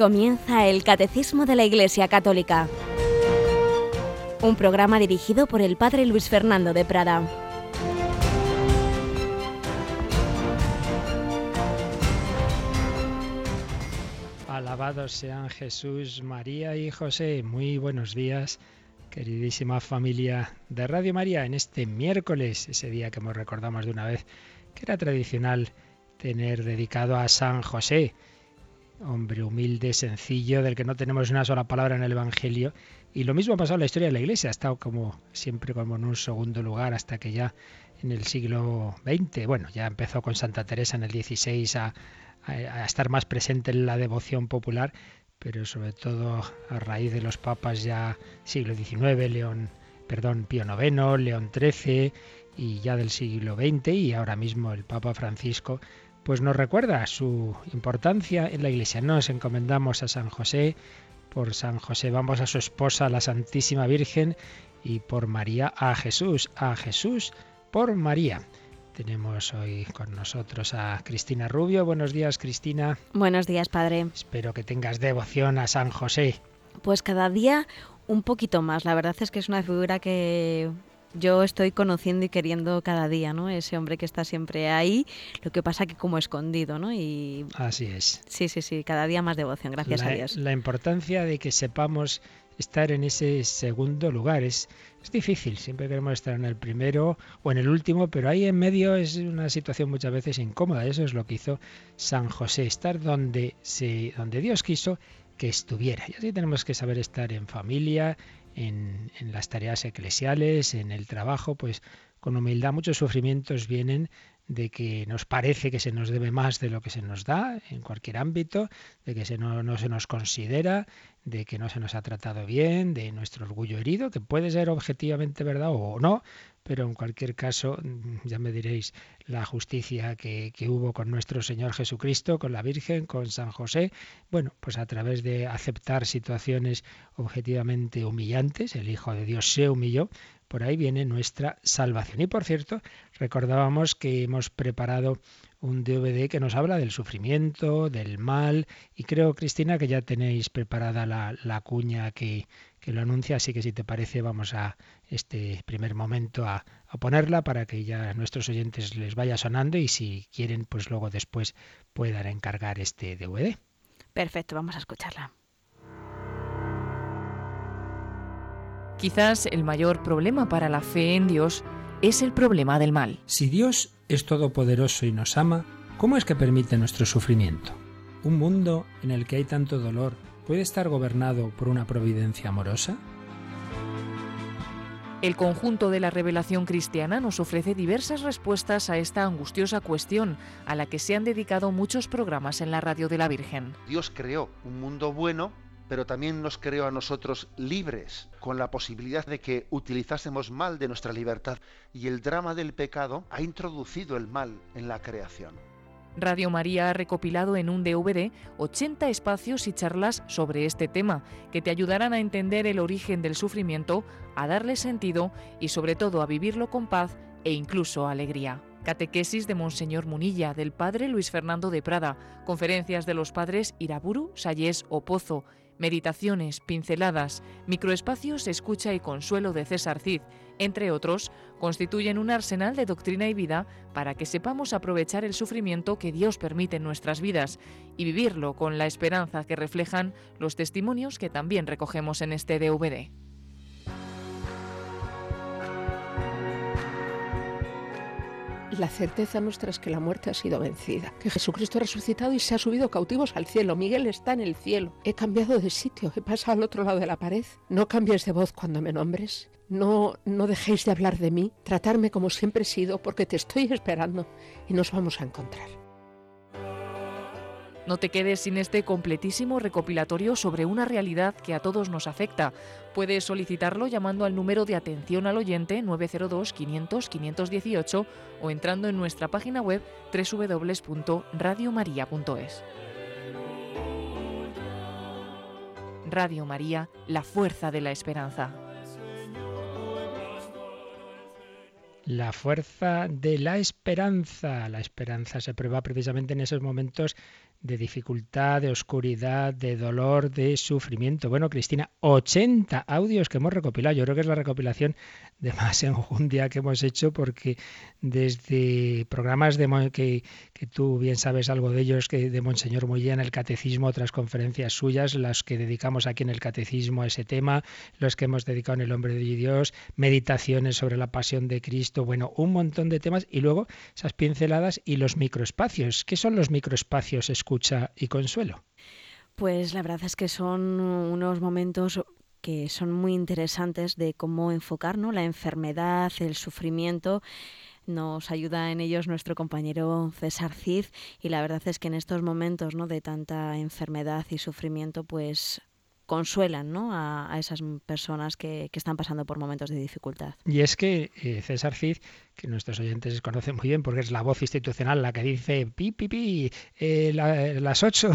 Comienza el Catecismo de la Iglesia Católica, un programa dirigido por el Padre Luis Fernando de Prada. Alabados sean Jesús, María y José. Muy buenos días, queridísima familia de Radio María, en este miércoles, ese día que hemos recordado de una vez, que era tradicional tener dedicado a San José hombre humilde, sencillo, del que no tenemos una sola palabra en el Evangelio. Y lo mismo ha pasado en la historia de la Iglesia, ha estado como siempre como en un segundo lugar hasta que ya en el siglo XX, bueno, ya empezó con Santa Teresa en el XVI a, a estar más presente en la devoción popular, pero sobre todo a raíz de los papas ya siglo XIX, León, perdón, Pío IX, León XIII y ya del siglo XX y ahora mismo el Papa Francisco pues nos recuerda su importancia en la Iglesia. Nos encomendamos a San José, por San José vamos a su esposa, la Santísima Virgen, y por María a Jesús, a Jesús por María. Tenemos hoy con nosotros a Cristina Rubio. Buenos días, Cristina. Buenos días, Padre. Espero que tengas devoción a San José. Pues cada día un poquito más. La verdad es que es una figura que yo estoy conociendo y queriendo cada día, ¿no? Ese hombre que está siempre ahí, lo que pasa que como escondido, ¿no? Y así es. Sí, sí, sí, cada día más devoción, gracias a Dios. La importancia de que sepamos estar en ese segundo lugar es, es difícil, siempre queremos estar en el primero o en el último, pero ahí en medio es una situación muchas veces incómoda, eso es lo que hizo San José, estar donde se donde Dios quiso que estuviera. Y así tenemos que saber estar en familia, en, las tareas eclesiales, en el trabajo, pues con humildad muchos sufrimientos vienen de que nos parece que se nos debe más de lo que se nos da en cualquier ámbito, de que se no, no, se nos considera, de que no se nos ha tratado bien, de nuestro orgullo herido, que puede ser objetivamente verdad o no, pero en cualquier caso, ya me diréis la justicia que, que, hubo con nuestro Señor Jesucristo, con la Virgen, con San José, bueno, pues a través de aceptar situaciones objetivamente humillantes, el Hijo de Dios se humilló, por ahí viene nuestra salvación. Y por cierto, recordábamos que hemos preparado un DVD que nos habla del sufrimiento, del mal, y creo, Cristina, que ya tenéis preparada la, la cuña que, que lo anuncia, así que si te parece vamos a este primer momento a, a, ponerla para que ya a nuestros oyentes les vaya sonando y si quieren pues luego después puedan encargar este DVD. Perfecto, vamos a escucharla. Quizás el mayor problema para la fe en Dios es el problema del mal. Si Dios es todopoderoso y nos ama, ¿cómo es que permite nuestro sufrimiento? Un mundo en el que hay tanto dolor, puede estar gobernado por una providencia amorosa? El conjunto de la revelación cristiana nos ofrece diversas respuestas a esta angustiosa cuestión, a la que se han dedicado muchos programas en la radio de la Virgen. Dios creó un mundo bueno, pero también nos creó a nosotros libres, con la posibilidad de que utilizásemos mal de nuestra libertad. Y el drama del pecado ha introducido el mal en la creación. Radio María ha recopilado en un DVD 80 espacios y charlas sobre este tema, que te ayudarán a entender el origen del sufrimiento, a darle sentido y sobre todo a vivirlo con paz e incluso alegría. Catequesis de Monseñor Munilla, del Padre Luis Fernando de Prada, conferencias de los padres Iraburu, Sayés o Pozo, meditaciones, pinceladas, microespacios, escucha y consuelo de César Cid, entre otros, constituyen un arsenal de doctrina y vida para que sepamos aprovechar el sufrimiento que Dios permite en nuestras vidas y vivirlo con la esperanza que reflejan los testimonios que también recogemos en este DVD. La certeza nuestra es que la muerte ha sido vencida, que Jesucristo ha resucitado y se ha subido cautivos al cielo. Miguel está en el cielo. He cambiado de sitio, he pasado al otro lado de la pared. No cambies de voz cuando me nombres. No, no dejéis de hablar de mí. Tratarme como siempre he sido, porque te estoy esperando y nos vamos a encontrar. No te quedes sin este completísimo recopilatorio sobre una realidad que a todos nos afecta. Puedes solicitarlo llamando al número de atención al oyente 902 500 518 o entrando en nuestra página web www.radiomaria.es. Radio María, la fuerza de la esperanza. La fuerza de la esperanza. La esperanza se prueba precisamente en esos momentos de dificultad, de oscuridad, de dolor, de sufrimiento. Bueno, Cristina, 80 audios que hemos recopilado. Yo creo que es la recopilación de más enjundia que hemos hecho porque desde programas de que, que tú bien sabes algo de ellos, que de Monseñor en el Catecismo, otras conferencias suyas, las que dedicamos aquí en el Catecismo a ese tema, los que hemos dedicado en El Hombre de Dios, meditaciones sobre la pasión de Cristo, bueno, un montón de temas y luego esas pinceladas y los microespacios. ¿Qué son los microespacios? Escucha y consuelo? Pues la verdad es que son unos momentos que son muy interesantes de cómo enfocar la enfermedad, el sufrimiento. Nos ayuda en ellos nuestro compañero César Cid y la verdad es que en estos momentos ¿no? de tanta enfermedad y sufrimiento, pues consuelan ¿no? a, esas personas que, que, están pasando por momentos de dificultad. Y es que eh, César Cid que nuestros oyentes conocen muy bien porque es la voz institucional la que dice pi, pi, pi, eh, las 8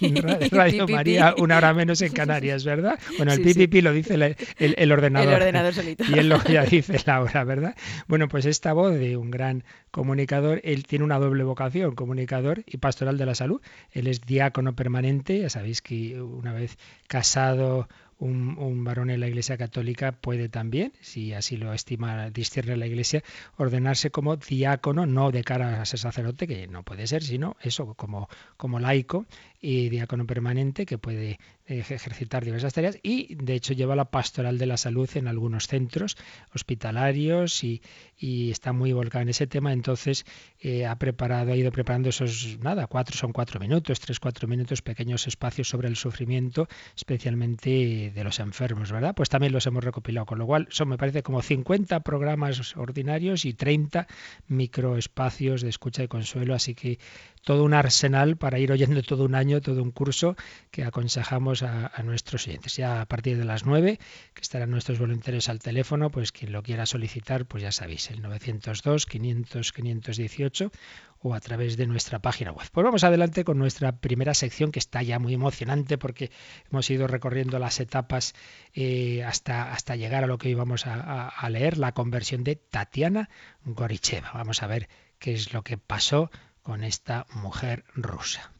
en Radio María, una hora menos en Canarias, ¿verdad? Bueno, el pi, pi, lo dice el, ordenador. El ordenador solito. Y él lo ya dice la hora, ¿verdad? Bueno, pues esta voz de un gran comunicador, él tiene una doble vocación, comunicador y pastoral de la salud. Él es diácono permanente, ya sabéis que una vez casado un, varón en la Iglesia Católica puede también, si así lo estima, discierne la Iglesia, ordenarse como diácono, no de cara a ser sacerdote, que no puede ser, sino eso, como, como laico y diácono permanente, que puede ejercitar diversas tareas y de hecho lleva la pastoral de la salud en algunos centros hospitalarios y, está muy volcado en ese tema. Entonces eh, ha preparado, ha ido preparando esos, nada, cuatro son cuatro minutos, tres, cuatro minutos, pequeños espacios sobre el sufrimiento, especialmente de los enfermos, ¿verdad? Pues también los hemos recopilado, con lo cual son, me parece, como 50 programas ordinarios y 30 microespacios de escucha y consuelo, así que todo un arsenal para ir oyendo todo un año, todo un curso que aconsejamos a, nuestros oyentes. Ya a partir de las 9, que estarán nuestros voluntarios al teléfono, pues quien lo quiera solicitar, pues ya sabéis, el 902 500 518 o a través de nuestra página web. Pues vamos adelante con nuestra primera sección que está ya muy emocionante porque hemos ido recorriendo las etapas eh, hasta, hasta llegar a lo que hoy vamos a, a leer, la conversión de Tatiana Goricheva. Vamos a ver qué es lo que pasó con esta mujer rusa.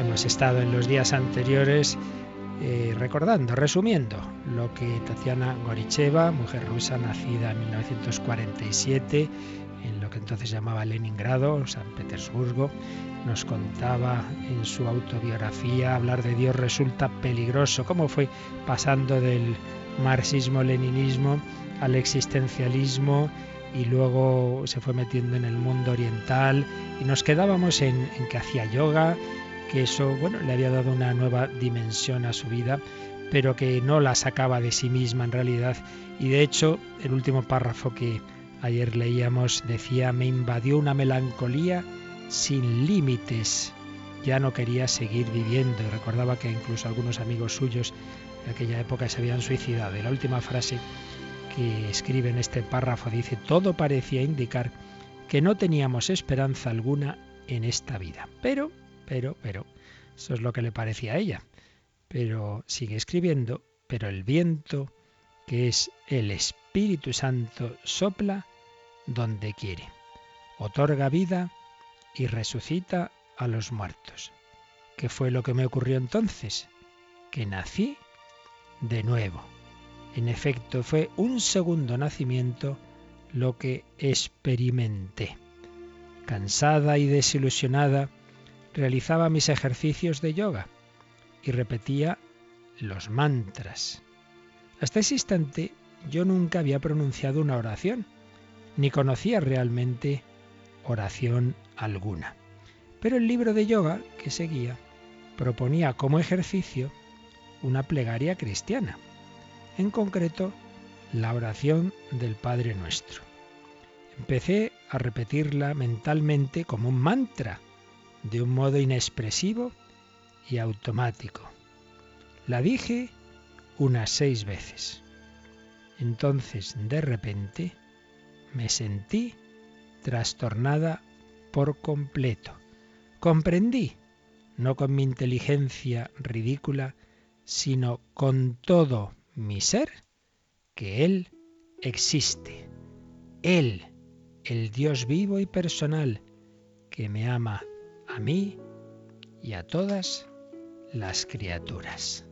Hemos estado en los días anteriores eh, recordando, resumiendo, lo que Tatiana Goricheva, mujer rusa nacida en 1947 en lo que entonces llamaba Leningrado, San Petersburgo, nos contaba en su autobiografía, hablar de Dios resulta peligroso, cómo fue pasando del marxismo-leninismo al existencialismo y luego se fue metiendo en el mundo oriental. Y nos quedábamos en, que hacía yoga, que eso bueno le había dado una nueva dimensión a su vida, pero que no la sacaba de sí misma en realidad. Y de hecho el último párrafo que ayer leíamos decía me invadió una melancolía sin límites. Ya no quería seguir viviendo y recordaba que incluso algunos amigos suyos de aquella época se habían suicidado. Y la última frase que escribe en este párrafo dice, todo parecía indicar que no teníamos esperanza alguna en esta vida. Pero, pero, pero, eso es lo que le parecía a ella. Pero sigue escribiendo, pero el viento, que es el Espíritu Santo, sopla donde quiere. Otorga vida y resucita a los muertos. ¿Qué fue lo que me ocurrió entonces? Que nací de nuevo. En efecto, fue un segundo nacimiento lo que experimenté. Cansada y desilusionada, realizaba mis ejercicios de yoga y repetía los mantras. Hasta ese instante yo nunca había pronunciado una oración, ni conocía realmente oración alguna. Pero el libro de yoga que seguía proponía como ejercicio una plegaria cristiana, en concreto la oración del Padre Nuestro. Empecé a repetirla mentalmente como un mantra, de un modo inexpresivo y automático. La dije unas seis veces. Entonces, de repente, me sentí trastornada por completo. Comprendí no con mi inteligencia ridícula, sino con todo mi ser, que Él existe. Él, el Dios vivo y personal, que me ama a mí y a todas las criaturas.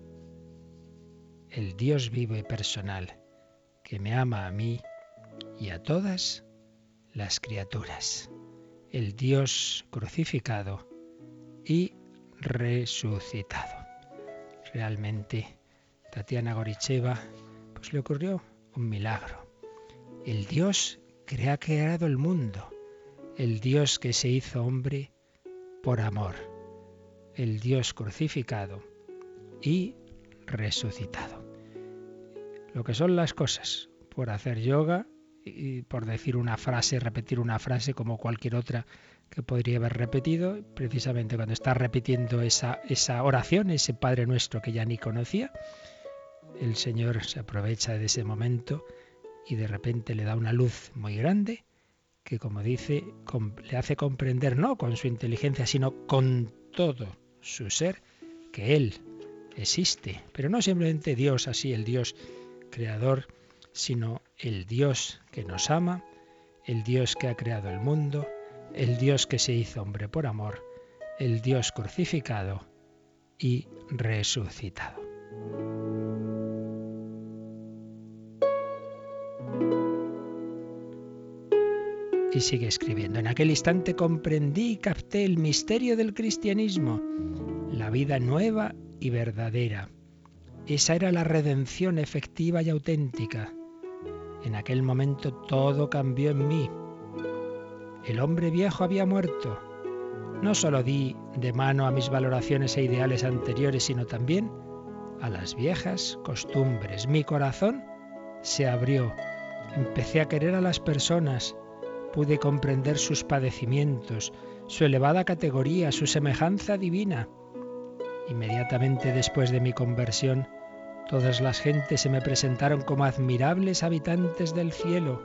El Dios vivo y personal, que me ama a mí y a todas las criaturas. El Dios crucificado y resucitado. Realmente, Tatiana Goricheva, pues le ocurrió un milagro. El Dios que ha creado el mundo, el Dios que se hizo hombre por amor, el Dios crucificado y resucitado. Lo que son las cosas, por hacer yoga por decir una frase, repetir una frase como cualquier otra que podría haber repetido, precisamente cuando está repitiendo esa, esa oración, ese Padre nuestro que ya ni conocía, el Señor se aprovecha de ese momento y de repente le da una luz muy grande que, como dice, le hace comprender, no con su inteligencia, sino con todo su ser, que Él existe. Pero no simplemente Dios así, el Dios creador, sino el Dios que nos ama, el Dios que ha creado el mundo, el Dios que se hizo hombre por amor, el Dios crucificado y resucitado. Y sigue escribiendo, en aquel instante comprendí y capté el misterio del cristianismo, la vida nueva y verdadera. Esa era la redención efectiva y auténtica. En aquel momento todo cambió en mí el hombre viejo había muerto. No solo di de mano a mis valoraciones e ideales anteriores, sino también a las viejas costumbres. Mi corazón se abrió. Empecé a querer a las personas. Pude comprender sus padecimientos, su elevada categoría, su semejanza divina. Inmediatamente después de mi conversión, todas las gentes se me presentaron como admirables habitantes del cielo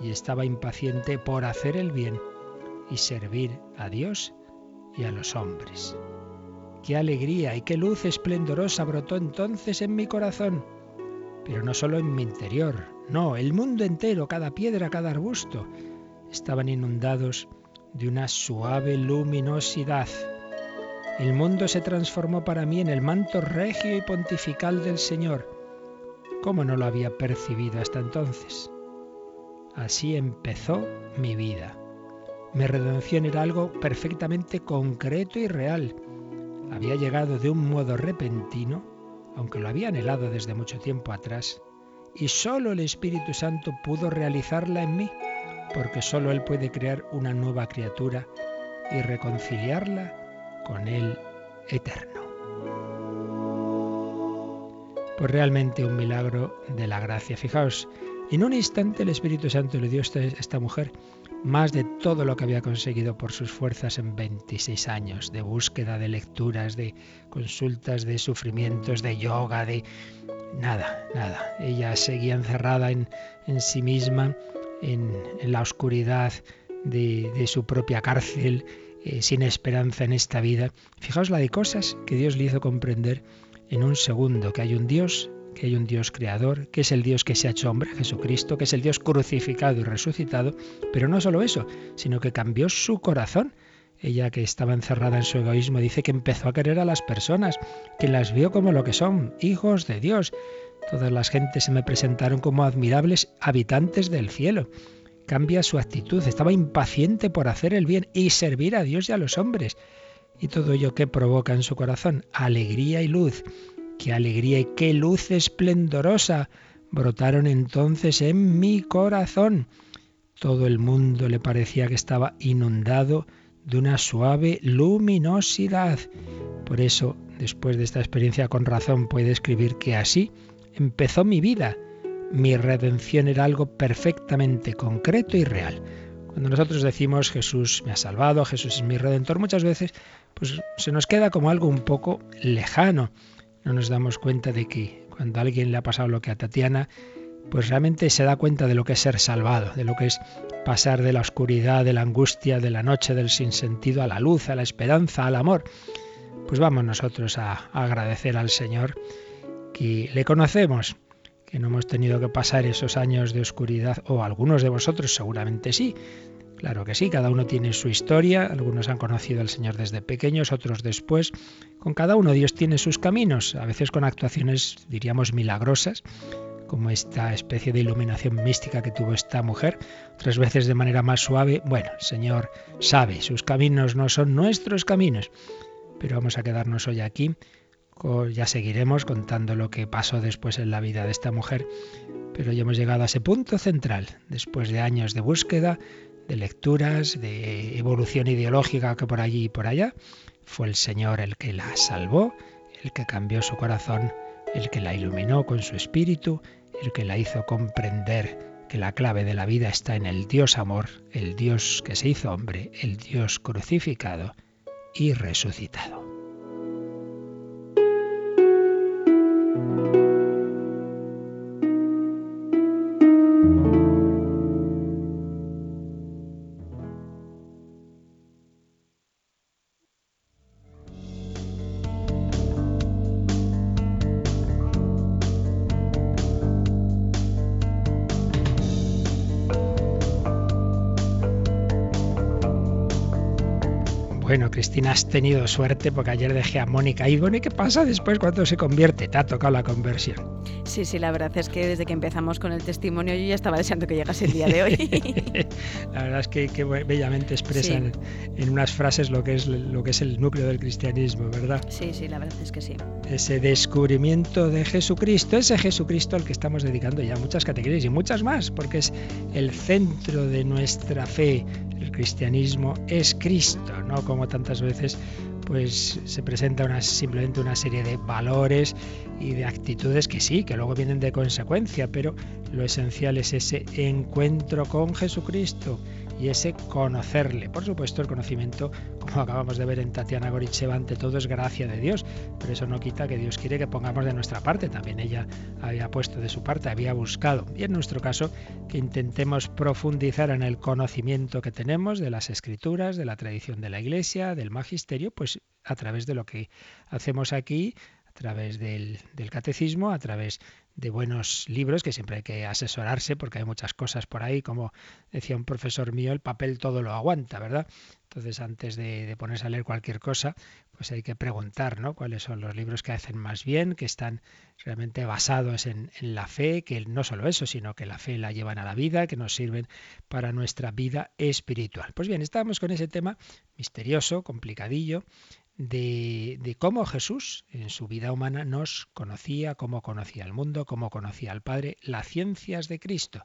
y estaba impaciente por hacer el bien y servir a Dios y a los hombres. Qué alegría y qué luz esplendorosa brotó entonces en mi corazón, pero no solo en mi interior, no, el mundo entero, cada piedra, cada arbusto, estaban inundados de una suave luminosidad. El mundo se transformó para mí en el manto regio y pontifical del Señor. ¿Cómo no lo había percibido hasta entonces? Así empezó mi vida. Mi redención era algo perfectamente concreto y real. Había llegado de un modo repentino, aunque lo había anhelado desde mucho tiempo atrás, y solo el Espíritu Santo pudo realizarla en mí, porque solo Él puede crear una nueva criatura y reconciliarla con Él eterno. Pues realmente un milagro de la gracia. Fijaos, en un instante el Espíritu Santo le dio a esta mujer más de todo lo que había conseguido por sus fuerzas en 26 años, de búsqueda, de lecturas, de consultas, de sufrimientos, de yoga, de... Nada, nada. Ella seguía encerrada en, sí misma, en, la oscuridad de, su propia cárcel, eh, sin esperanza en esta vida. Fijaos la de cosas que Dios le hizo comprender en un segundo, que hay un Dios que hay un Dios creador, que es el Dios que se ha hecho hombre, Jesucristo, que es el Dios crucificado y resucitado, pero no solo eso, sino que cambió su corazón. Ella que estaba encerrada en su egoísmo dice que empezó a querer a las personas, que las vio como lo que son, hijos de Dios. Todas las gentes se me presentaron como admirables habitantes del cielo. Cambia su actitud, estaba impaciente por hacer el bien y servir a Dios y a los hombres. Y todo ello que provoca en su corazón alegría y luz Qué alegría y qué luz esplendorosa brotaron entonces en mi corazón. Todo el mundo le parecía que estaba inundado de una suave luminosidad. Por eso, después de esta experiencia con razón, puede escribir que así empezó mi vida. Mi redención era algo perfectamente concreto y real. Cuando nosotros decimos Jesús me ha salvado, Jesús es mi redentor, muchas veces pues se nos queda como algo un poco lejano no nos damos cuenta de que cuando alguien le ha pasado lo que a Tatiana, pues realmente se da cuenta de lo que es ser salvado, de lo que es pasar de la oscuridad, de la angustia, de la noche, del sinsentido a la luz, a la esperanza, al amor. pues vamos nosotros a, agradecer al Señor que le conocemos, que no hemos tenido que pasar esos años de oscuridad, o algunos de vosotros seguramente sí. Claro que sí, cada uno tiene su historia, algunos han conocido al Señor desde pequeños, otros después. Con cada uno Dios tiene sus caminos, a veces con actuaciones, diríamos, milagrosas, como esta especie de iluminación mística que tuvo esta mujer, otras veces de manera más suave. Bueno, el Señor sabe, sus caminos no son nuestros caminos, pero vamos a quedarnos hoy aquí. Ya seguiremos contando lo que pasó después en la vida de esta mujer, pero ya hemos llegado a ese punto central, después de años de búsqueda, de lecturas, de evolución ideológica que por allí y por allá, fue el Señor el que la salvó, el que cambió su corazón, el que la iluminó con su espíritu, el que la hizo comprender que la clave de la vida está en el Dios amor, el Dios que se hizo hombre, el Dios crucificado y resucitado. Cristina, has tenido suerte porque ayer dejé a Mónica y bueno, ¿y qué pasa después cuando se convierte? Te ha tocado la conversión. Sí, sí, la verdad es que desde que empezamos con el testimonio yo ya estaba deseando que llegase el día de hoy. la verdad es que, bellamente expresan en unas frases lo que, es, lo que es el núcleo del cristianismo, ¿verdad? Sí, sí, la verdad es que sí. Ese descubrimiento de Jesucristo, ese Jesucristo al que estamos dedicando ya muchas categorías y muchas más, porque es el centro de nuestra fe, el cristianismo es Cristo, no como tantas veces pues se presenta una, simplemente una serie de valores y de actitudes que sí, que luego vienen de consecuencia, pero lo esencial es ese encuentro con Jesucristo y ese conocerle. Por supuesto, el conocimiento, como acabamos de ver en Tatiana Goricheva, ante todo es gracia de Dios, pero eso no quita que Dios quiere que pongamos de nuestra parte. También ella había puesto de su parte, había buscado. Y en nuestro caso, que intentemos profundizar en el conocimiento que tenemos de las escrituras, de la tradición de la Iglesia, del magisterio, pues a través de lo que hacemos aquí, a través del, del catecismo, a través de buenos libros, que siempre hay que asesorarse porque hay muchas cosas por ahí, como decía un profesor mío, el papel todo lo aguanta, ¿verdad? Entonces antes de, ponerse a leer cualquier cosa, pues hay que preguntar, ¿no? ¿Cuáles son los libros que hacen más bien, que están realmente basados en, en la fe, que no solo eso, sino que la fe la llevan a la vida, que nos sirven para nuestra vida espiritual. Pues bien, estábamos con ese tema misterioso, complicadillo, de, cómo Jesús en su vida humana nos conocía, cómo conocía el mundo, cómo conocía al Padre, las ciencias de Cristo.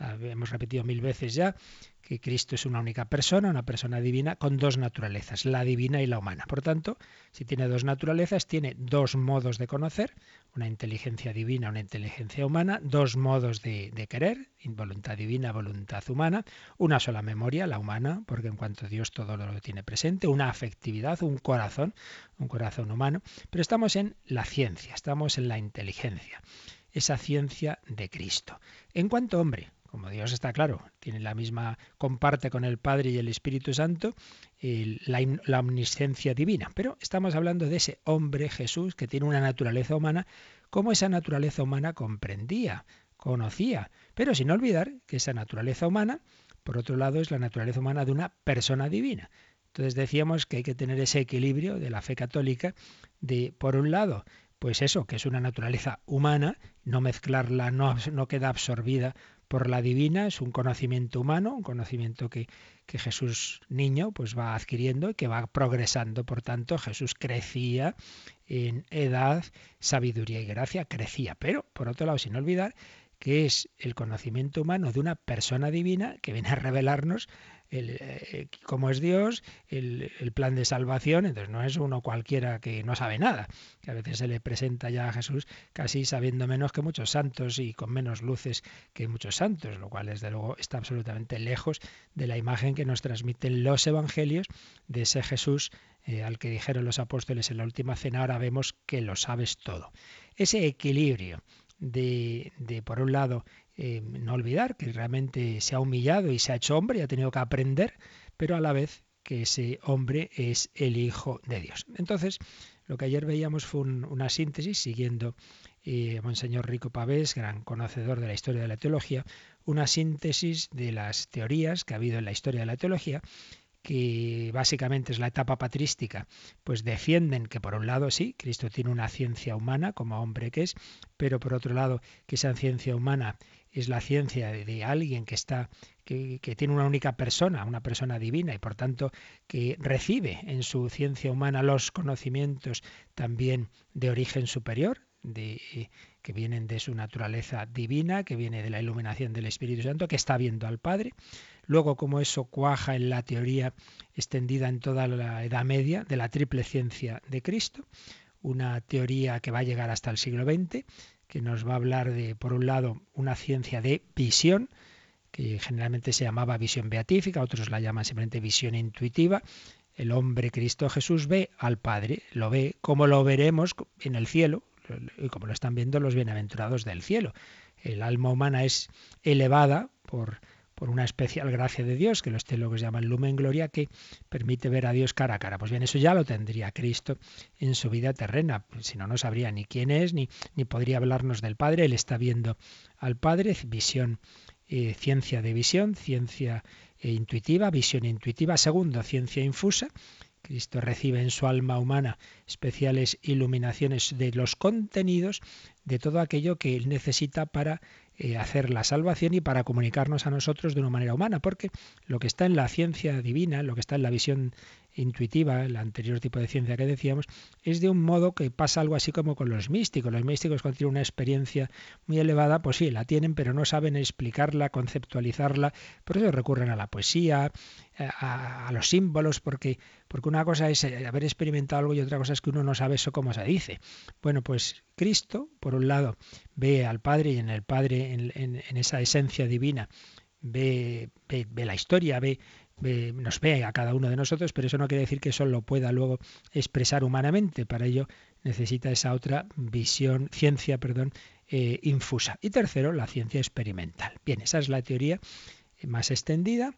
Hemos repetido mil veces ya que Cristo es una única persona, una persona divina con dos naturalezas, la divina y la humana. Por tanto, si tiene dos naturalezas, tiene dos modos de conocer, una inteligencia divina, una inteligencia humana, dos modos de, querer, voluntad divina, voluntad humana, una sola memoria, la humana, porque en cuanto Dios todo lo tiene presente, una afectividad, un corazón, un corazón humano, pero estamos en la ciencia, estamos en la inteligencia, esa ciencia de Cristo. En cuanto hombre, como Dios está claro, tiene la misma, comparte con el Padre y el Espíritu Santo la, omnisciencia divina. Pero estamos hablando de ese hombre Jesús que tiene una naturaleza humana, como esa naturaleza humana comprendía, conocía, pero sin olvidar que esa naturaleza humana, por otro lado, es la naturaleza humana de una persona divina. Entonces decíamos que hay que tener ese equilibrio de la fe católica de, por un lado, pues eso, que es una naturaleza humana, no mezclarla, no queda absorbida por la divina, es un conocimiento humano, un conocimiento que, que Jesús niño pues va adquiriendo y que va progresando. Por tanto, Jesús crecía en edad, sabiduría y gracia, crecía. Pero, por otro lado, sin olvidar que es el conocimiento humano de una persona divina que viene a revelarnos el, eh, cómo es Dios, el, plan de salvación, entonces no es uno cualquiera que no sabe nada, que a veces se le presenta ya a Jesús casi sabiendo menos que muchos santos y con menos luces que muchos santos, lo cual desde luego está absolutamente lejos de la imagen que nos transmiten los evangelios de ese Jesús eh, al que dijeron los apóstoles en la última cena, ahora vemos que lo sabes todo. Ese equilibrio de, de por un lado, no olvidar que realmente se ha humillado y se ha hecho hombre y ha tenido que aprender, pero a la vez que ese hombre es el Hijo de Dios. Entonces, lo que ayer veíamos fue una síntesis, siguiendo eh, Monseñor Rico Pavés, gran conocedor de la historia de la teología, una síntesis de las teorías que ha habido en la historia de la teología que básicamente es la etapa patrística, pues defienden que por un lado sí, Cristo tiene una ciencia humana como hombre que es, pero por otro lado que esa ciencia humana es la ciencia de, alguien que está que, tiene una única persona, una persona divina y por tanto que recibe en su ciencia humana los conocimientos también de origen superior, de, que vienen de su naturaleza divina, que viene de la iluminación del Espíritu Santo, que está viendo al Padre. Luego, como eso cuaja en la teoría extendida en toda la Edad Media de la triple ciencia de Cristo, una teoría que va a llegar hasta el siglo XX, que nos va a hablar de, por un lado, una ciencia de visión, que generalmente se llamaba visión beatífica, otros la llaman simplemente visión intuitiva. El hombre Cristo Jesús ve al Padre, lo ve como lo veremos en el cielo, y como lo están viendo los bienaventurados del cielo. El alma humana es elevada por, por una especial gracia de Dios, que los teólogos llaman lumen gloria, que permite ver a Dios cara a cara. Pues bien, eso ya lo tendría Cristo en su vida terrena. Si no, no sabría ni quién es, ni, ni podría hablarnos del Padre. Él está viendo al Padre, visión, eh, ciencia de visión, ciencia eh, intuitiva, visión intuitiva. Segundo, ciencia infusa, Cristo recibe en su alma humana especiales iluminaciones de los contenidos de todo aquello que él necesita para eh, hacer la salvación y para comunicarnos a nosotros de una manera humana, porque lo que está en la ciencia divina, lo que está en la visión intuitiva, el anterior tipo de ciencia que decíamos, es de un modo que pasa algo así como con los místicos. Los místicos cuando tienen una experiencia muy elevada, pues sí, la tienen, pero no saben explicarla, conceptualizarla, por eso recurren a la poesía, a, a, los símbolos, porque, porque una cosa es eh, haber experimentado algo y otra cosa es que uno no sabe eso cómo se dice. Bueno, pues Cristo, por un lado, ve al Padre y en el Padre, en, esa esencia divina, ve, ve, la historia, ve, nos ve a cada uno de nosotros, pero eso no quiere decir que eso lo pueda luego expresar humanamente. Para ello necesita esa otra visión, ciencia, perdón, eh, infusa. Y tercero, la ciencia experimental. Bien, esa es la teoría más extendida.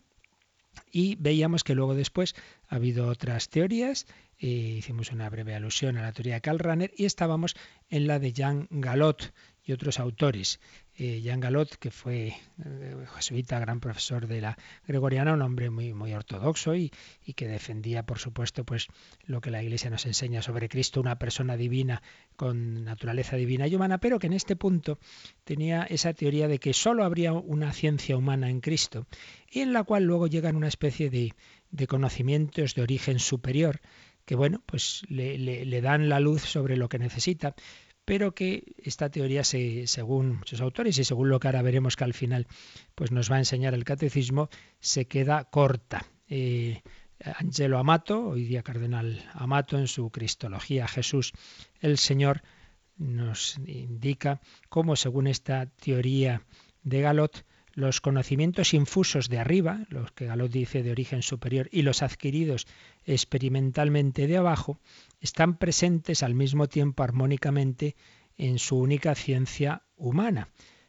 Y veíamos que luego después ha habido otras teorías eh, hicimos una breve alusión a la teoría de Karl Rahner y estábamos en la de Jean Galot y otros autores. Eh, Jean Galot, que fue eh, jesuita, gran profesor de la gregoriana, un hombre muy, muy ortodoxo y, y, que defendía, por supuesto, pues lo que la Iglesia nos enseña sobre Cristo, una persona divina con naturaleza divina y humana, pero que en este punto tenía esa teoría de que sólo habría una ciencia humana en Cristo y en la cual luego llegan una especie de, de conocimientos de origen superior que bueno, pues le, dan la luz sobre lo que necesita, pero que esta teoría, se, según muchos autores y según lo que ahora veremos que al final pues nos va a enseñar el catecismo, se queda corta. Eh, Angelo Amato, hoy día cardenal Amato, en su Cristología Jesús el Señor, nos indica cómo, según esta teoría de Galot, los conocimientos infusos de arriba, los que Galot dice de origen superior, y los adquiridos experimentalmente de abajo, están presentes al mismo tiempo armónicamente en su única ciencia humana,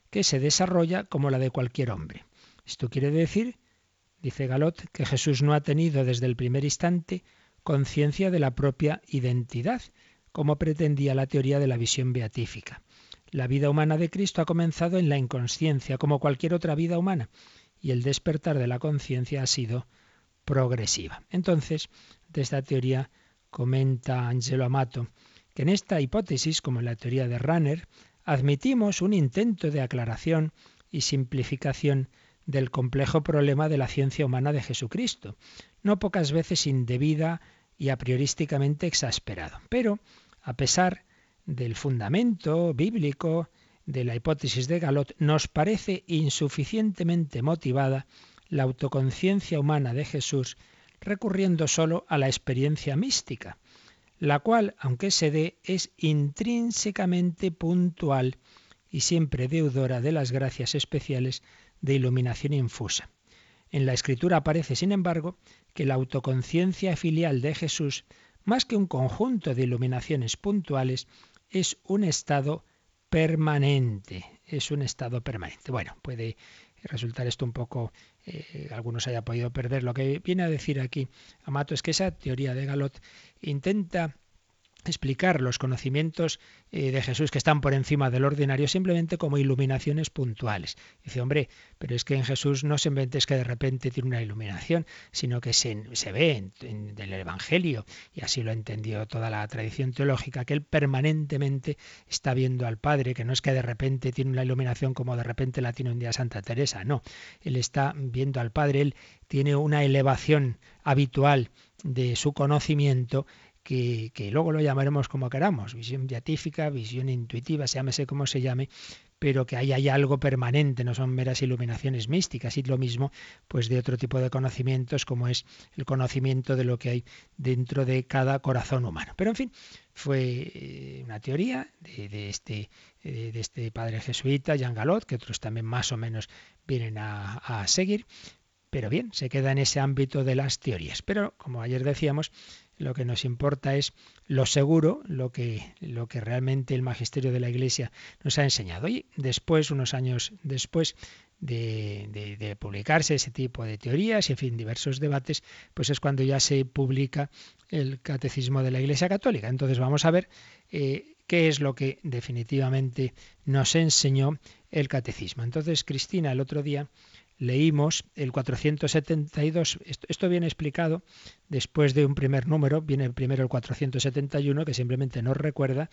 que se desarrolla como la de cualquier hombre. Esto quiere decir, dice Galot, que Jesús no ha tenido desde el primer instante conciencia de la propia identidad, como pretendía la teoría de la visión beatífica. La vida humana de Cristo ha comenzado en la inconsciencia, como cualquier otra vida humana, y el despertar de la conciencia ha sido progresiva. Entonces, de esta teoría comenta Angelo Amato que en esta hipótesis, como en la teoría de Runner, admitimos un intento de aclaración y simplificación del complejo problema de la ciencia humana de Jesucristo, no pocas veces indebida y a priorísticamente exasperado. Pero, a pesar del fundamento bíblico de la hipótesis de Galot, nos parece insuficientemente motivada la autoconciencia humana de Jesús recurriendo solo a la experiencia mística, la cual, aunque se dé, es intrínsecamente puntual y siempre deudora de las gracias especiales de iluminación infusa. En la escritura aparece, sin embargo, que la autoconciencia filial de Jesús, más que un conjunto de iluminaciones puntuales, es un estado permanente. es un estado permanente. Bueno, puede resultar esto un poco, eh, algunos haya podido perder. Lo que viene a decir aquí Amato es que esa teoría de Galot intenta explicar los conocimientos eh, de Jesús que están por encima del ordinario simplemente como iluminaciones puntuales. Dice, hombre, pero es que en Jesús no simplemente es que de repente tiene una iluminación, sino que se, se ve en, el Evangelio, y así lo entendió toda la tradición teológica, que él permanentemente está viendo al Padre, que no es que de repente tiene una iluminación como de repente la tiene un día Santa Teresa, no, él está viendo al Padre, él tiene una elevación habitual de su conocimiento que, luego lo llamaremos como queramos, visión beatífica, visión intuitiva, se llámese como se llame, pero que ahí hay algo permanente, no son meras iluminaciones místicas, y lo mismo pues de otro tipo de conocimientos como es el conocimiento de lo que hay dentro de cada corazón humano. Pero en fin, fue eh, una teoría de, este, eh, de este padre jesuita, Jean Galot, que otros también más o menos vienen a seguir, pero bien, se queda en ese ámbito de las teorías. Pero, como ayer decíamos, lo que nos importa es lo seguro, lo que, lo que realmente el magisterio de la Iglesia nos ha enseñado. Y después, unos años después de, de, publicarse ese tipo de teorías y, en fin, diversos debates, pues es cuando ya se publica el Catecismo de la Iglesia Católica. Entonces vamos a ver eh, qué es lo que definitivamente nos enseñó el Catecismo. Entonces, Cristina, el otro día leímos el 472, esto, viene explicado después de un primer número, viene primero el 471, que simplemente nos recuerda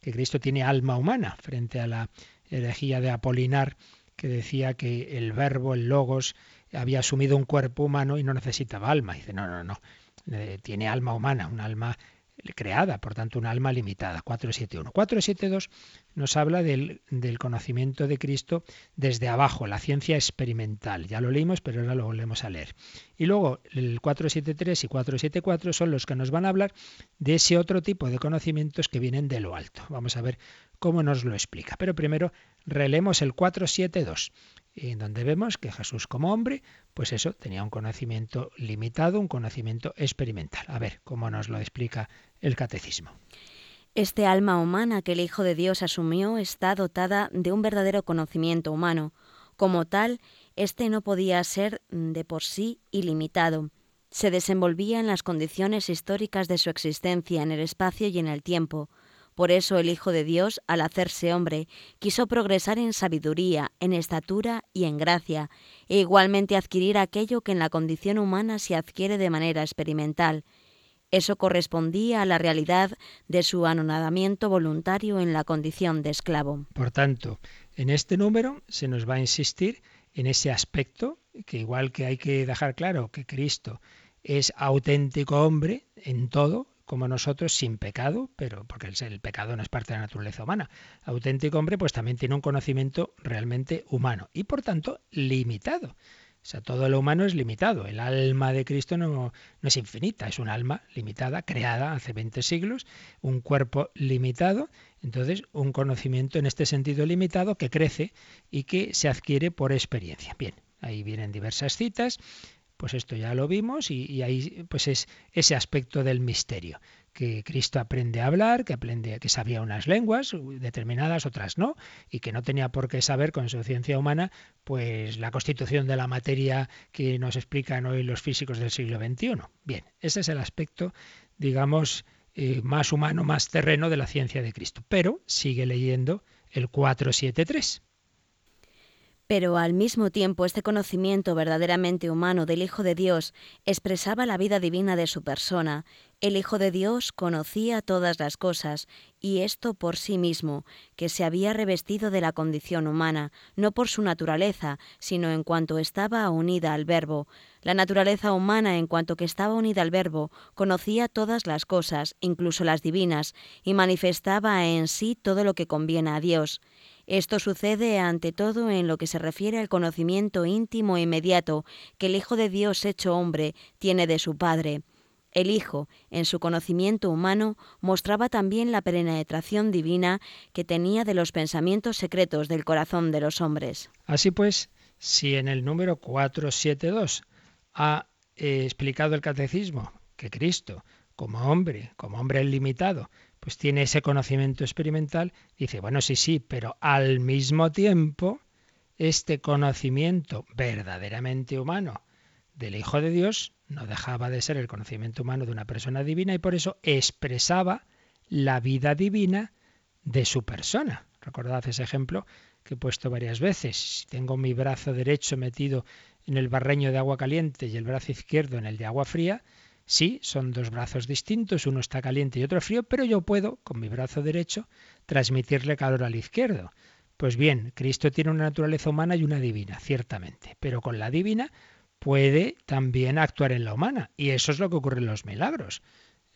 que Cristo tiene alma humana frente a la herejía de Apolinar, que decía que el verbo, el logos, había asumido un cuerpo humano y no necesitaba alma. Dice, no, no, no, eh, tiene alma humana, un alma creada, por tanto un alma limitada. 471. 472 nos habla del, del, conocimiento de Cristo desde abajo, la ciencia experimental. Ya lo leímos, pero ahora lo volvemos a leer. Y luego el 473 y 474 son los que nos van a hablar de ese otro tipo de conocimientos que vienen de lo alto. Vamos a ver cómo nos lo explica. Pero primero relemos el 472 en donde vemos que Jesús como hombre, pues eso, tenía un conocimiento limitado, un conocimiento experimental. A ver cómo nos lo explica el catecismo. Este alma humana que el Hijo de Dios asumió está dotada de un verdadero conocimiento humano. Como tal, éste no podía ser de por sí ilimitado. Se desenvolvía en las condiciones históricas de su existencia en el espacio y en el tiempo. Por eso el Hijo de Dios, al hacerse hombre, quiso progresar en sabiduría, en estatura y en gracia, e igualmente adquirir aquello que en la condición humana se adquiere de manera experimental. Eso correspondía a la realidad de su anonadamiento voluntario en la condición de esclavo. Por tanto, en este número se nos va a insistir en ese aspecto que igual que hay que dejar claro que Cristo es auténtico hombre en todo, como nosotros sin pecado, pero porque el, pecado no es parte de la naturaleza humana. Auténtico hombre, pues también tiene un conocimiento realmente humano y por tanto limitado. O sea, todo lo humano es limitado. El alma de Cristo no, no, es infinita, es un alma limitada, creada hace 20 siglos, un cuerpo limitado, entonces un conocimiento en este sentido limitado que crece y que se adquiere por experiencia. Bien, ahí vienen diversas citas, pues esto ya lo vimos y, ahí pues es ese aspecto del misterio que Cristo aprende a hablar, que aprende que sabía unas lenguas determinadas, otras no, y que no tenía por qué saber con su ciencia humana, pues la constitución de la materia que nos explican hoy los físicos del siglo XXI. Bien, ese es el aspecto, digamos, eh, más humano, más terreno de la ciencia de Cristo. Pero sigue leyendo el 473. Pero al mismo tiempo este conocimiento verdaderamente humano del Hijo de Dios expresaba la vida divina de su persona. El Hijo de Dios conocía todas las cosas, y esto por sí mismo, que se había revestido de la condición humana, no por su naturaleza, sino en cuanto estaba unida al Verbo. La naturaleza humana, en cuanto que estaba unida al Verbo, conocía todas las cosas, incluso las divinas, y manifestaba en sí todo lo que conviene a Dios. Esto sucede ante todo en lo que se refiere al conocimiento íntimo e inmediato que el Hijo de Dios hecho hombre tiene de su Padre. El Hijo, en su conocimiento humano, mostraba también la penetración divina que tenía de los pensamientos secretos del corazón de los hombres. Así pues, si en el número 472 ha eh, explicado el catecismo que Cristo, como hombre, como hombre limitado, pues tiene ese conocimiento experimental, dice, bueno, sí, sí, pero al mismo tiempo, este conocimiento verdaderamente humano del Hijo de Dios no dejaba de ser el conocimiento humano de una persona divina y por eso expresaba la vida divina de su persona. Recordad ese ejemplo que he puesto varias veces. Si tengo mi brazo derecho metido en el barreño de agua caliente y el brazo izquierdo en el de agua fría, Sí, son dos brazos distintos, uno está caliente y otro frío, pero yo puedo, con mi brazo derecho, transmitirle calor al izquierdo. Pues bien, Cristo tiene una naturaleza humana y una divina, ciertamente, pero con la divina puede también actuar en la humana, y eso es lo que ocurre en los milagros.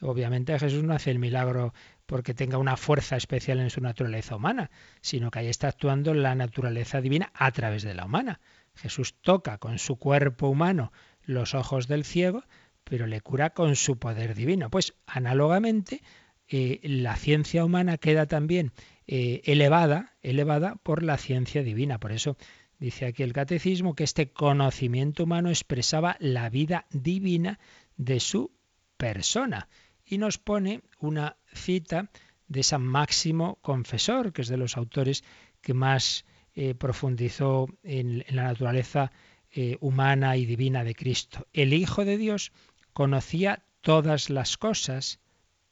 Obviamente Jesús no hace el milagro porque tenga una fuerza especial en su naturaleza humana, sino que ahí está actuando la naturaleza divina a través de la humana. Jesús toca con su cuerpo humano los ojos del ciego, pero le cura con su poder divino. Pues análogamente, eh, la ciencia humana queda también eh, elevada, elevada por la ciencia divina. Por eso dice aquí el catecismo que este conocimiento humano expresaba la vida divina de su persona. Y nos pone una cita de San Máximo Confesor, que es de los autores que más eh, profundizó en, la naturaleza humana y divina de Cristo. El Hijo de Dios conocía todas las cosas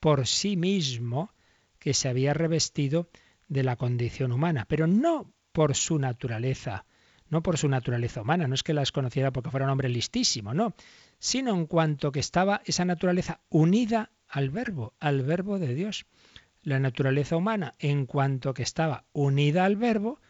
por sí mismo que se había revestido de la condición humana, pero no por su naturaleza, no por su naturaleza humana, no es que las conociera porque fuera un hombre listísimo, no, sino en cuanto que estaba esa naturaleza unida al verbo, al verbo de Dios. La naturaleza humana, en cuanto que estaba unida al verbo,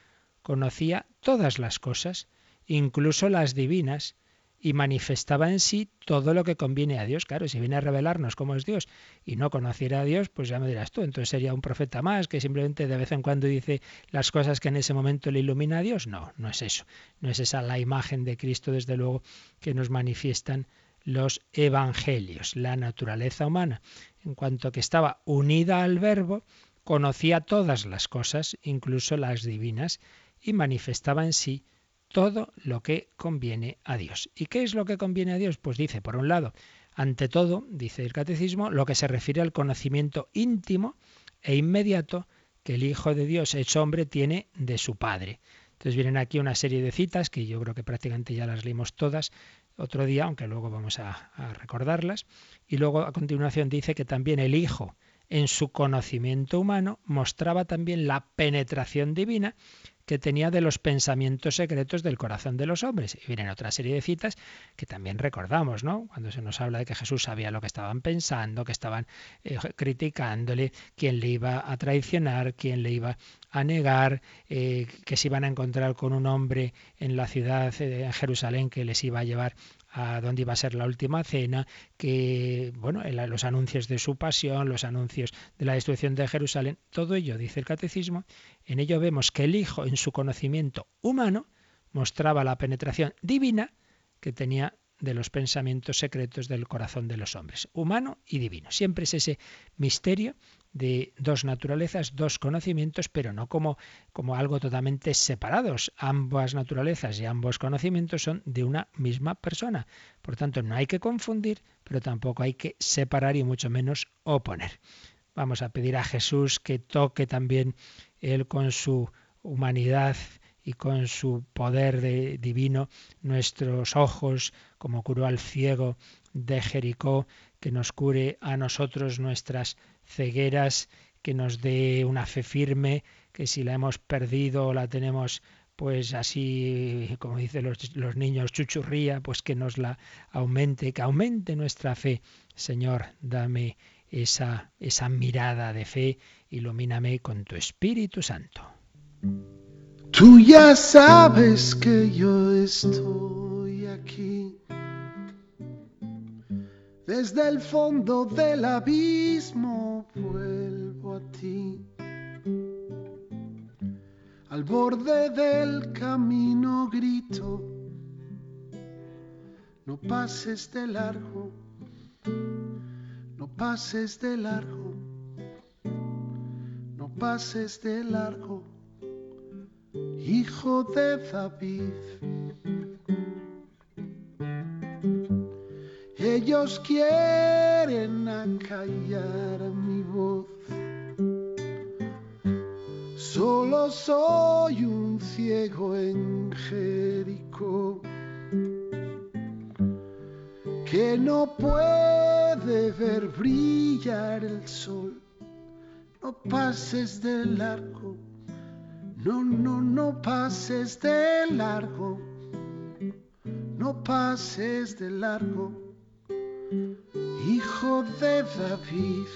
conocía todas las cosas, incluso las divinas, y manifestaba en sí todo lo que conviene a Dios. Claro, si viene a revelarnos cómo es Dios y no conociera a Dios, pues ya me dirás tú, entonces sería un profeta más que simplemente de vez en cuando dice las cosas que en ese momento le ilumina a Dios. No, no es eso. No es esa la imagen de Cristo, desde luego, que nos manifiestan los evangelios, la naturaleza humana. En cuanto que estaba unida al verbo, conocía todas las cosas, incluso las divinas, y manifestaba en sí todo lo que conviene a Dios. ¿Y qué es lo que conviene a Dios? Pues dice, por un lado, ante todo, dice el catecismo, lo que se refiere al conocimiento íntimo e inmediato que el Hijo de Dios hecho hombre tiene de su Padre. Entonces vienen aquí una serie de citas que yo creo que prácticamente ya las leímos todas otro día, aunque luego vamos a, a recordarlas. Y luego a continuación dice que también el Hijo en su conocimiento humano mostraba también la penetración divina que tenía de los pensamientos secretos del corazón de los hombres. Y vienen otra serie de citas que también recordamos, ¿no? Cuando se nos habla de que Jesús sabía lo que estaban pensando, que estaban eh, criticándole, quién le iba a traicionar, quién le iba a negar, eh, que se iban a encontrar con un hombre en la ciudad eh, Jerusalén que les iba a llevar a dónde iba a ser la última cena, que bueno, los anuncios de su pasión, los anuncios de la destrucción de Jerusalén, todo ello, dice el catecismo, en ello vemos que el Hijo en su conocimiento humano mostraba la penetración divina que tenía de los pensamientos secretos del corazón de los hombres, humano y divino. Siempre es ese misterio de dos naturalezas, dos conocimientos, pero no como, como algo totalmente separados. Ambas naturalezas y ambos conocimientos son de una misma persona. Por tanto, no hay que confundir, pero tampoco hay que separar y mucho menos oponer. Vamos a pedir a Jesús que toque también Él con su humanidad y con su poder de, divino nuestros ojos, como curó al ciego de Jericó, que nos cure a nosotros nuestras cegueras, que nos dé una fe firme, que si la hemos perdido la tenemos pues así, como dicen los, los, niños, chuchurría, pues que nos la aumente, que aumente nuestra fe. Señor, dame esa, esa mirada de fe, ilumíname con tu Espíritu Santo. Tú ya sabes que yo estoy aquí desde el fondo del abismo vuelvo a ti. Al borde del camino grito, no pases de largo, no pases de largo, no pases de largo, hijo de David. Ellos quieren acallar mi voz, Solo soy un ciego en Jericó que no puede ver brillar el sol. No pases de largo, no, no, no pases de largo, no pases de largo, hijo de David.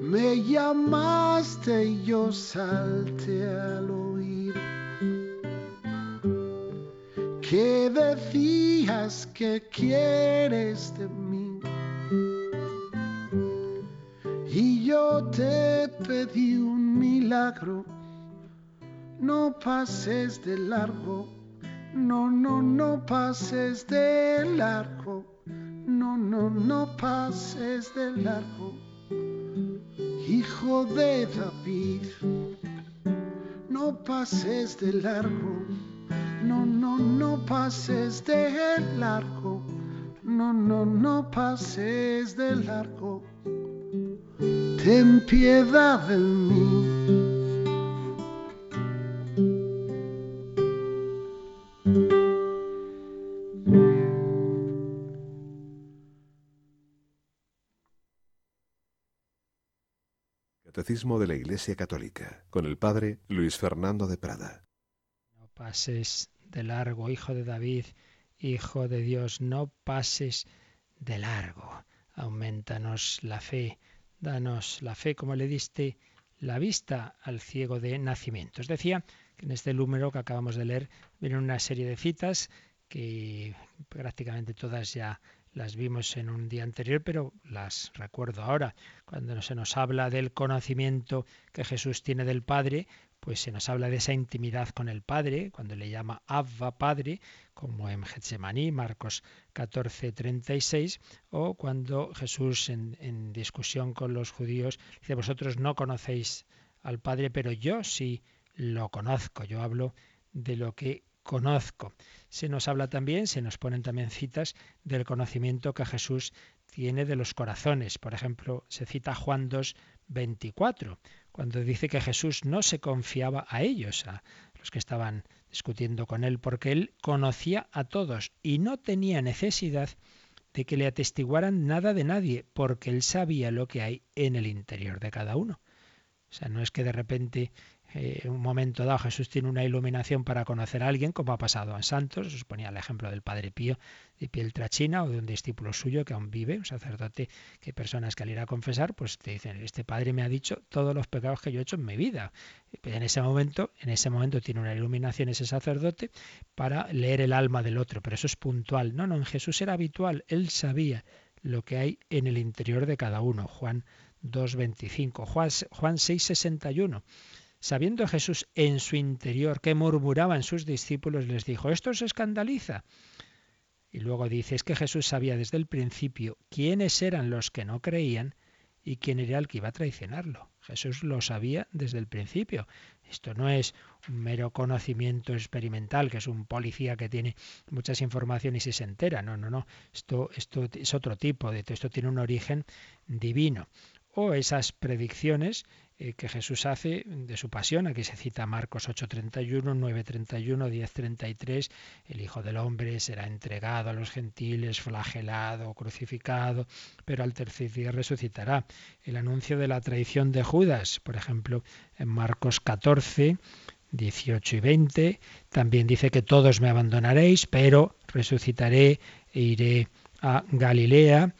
Me llamaste y yo salte al oír que decías que quieres de mí. Y yo te pedí un milagro, no pases de largo, no, no, no pases de largo, no, no, no pases de largo hijo de David, no pases de largo, no, no, no pases de largo, no, no, no pases de largo, ten piedad de mí. Catecismo de la Iglesia Católica, con el Padre Luis Fernando de Prada. No pases de largo, hijo de David, hijo de Dios, no pases de largo. Aumentanos la fe, danos la fe como le diste la vista al ciego de nacimiento. Os decía que en este número que acabamos de leer vienen una serie de citas que prácticamente todas ya las vimos en un día anterior, pero las recuerdo ahora. Cuando se nos habla del conocimiento que Jesús tiene del Padre, pues se nos habla de esa intimidad con el Padre, cuando le llama Abba Padre, como en Getsemaní, Marcos 14, 36, o cuando Jesús en, en discusión con los judíos dice, vosotros no conocéis al Padre, pero yo sí lo conozco, yo hablo de lo que conozco. Se nos habla también, se nos ponen también citas del conocimiento que Jesús tiene de los corazones. Por ejemplo, se cita Juan 2, 24, cuando dice que Jesús no se confiaba a ellos, a los que estaban discutiendo con él, porque él conocía a todos y no tenía necesidad de que le atestiguaran nada de nadie, porque él sabía lo que hay en el interior de cada uno. O sea, no es que de repente en eh, un momento dado Jesús tiene una iluminación para conocer a alguien, como ha pasado a santos, os ponía el ejemplo del Padre Pío de Pieltrachina o de un discípulo suyo que aún vive, un sacerdote, que personas que al ir a confesar, pues te dicen, este Padre me ha dicho todos los pecados que yo he hecho en mi vida. En ese momento, en ese momento tiene una iluminación ese sacerdote para leer el alma del otro, pero eso es puntual. No, no, en Jesús era habitual, él sabía lo que hay en el interior de cada uno. Juan 2.25, Juan, Juan 6.61. Sabiendo Jesús en su interior que murmuraban sus discípulos, les dijo, ¿esto se escandaliza? Y luego dice, es que Jesús sabía desde el principio quiénes eran los que no creían y quién era el que iba a traicionarlo. Jesús lo sabía desde el principio. Esto no es un mero conocimiento experimental, que es un policía que tiene muchas informaciones y se entera. No, no, no. Esto, esto es otro tipo de esto tiene un origen divino. O esas predicciones eh, que Jesús hace de su pasión. Aquí se cita Marcos 8:31, 9:31, 10:33. El Hijo del Hombre será entregado a los gentiles, flagelado, crucificado, pero al tercer día resucitará. El anuncio de la traición de Judas, por ejemplo, en Marcos 14. 18 y 20, también dice que todos me abandonaréis, pero resucitaré e iré a Galilea.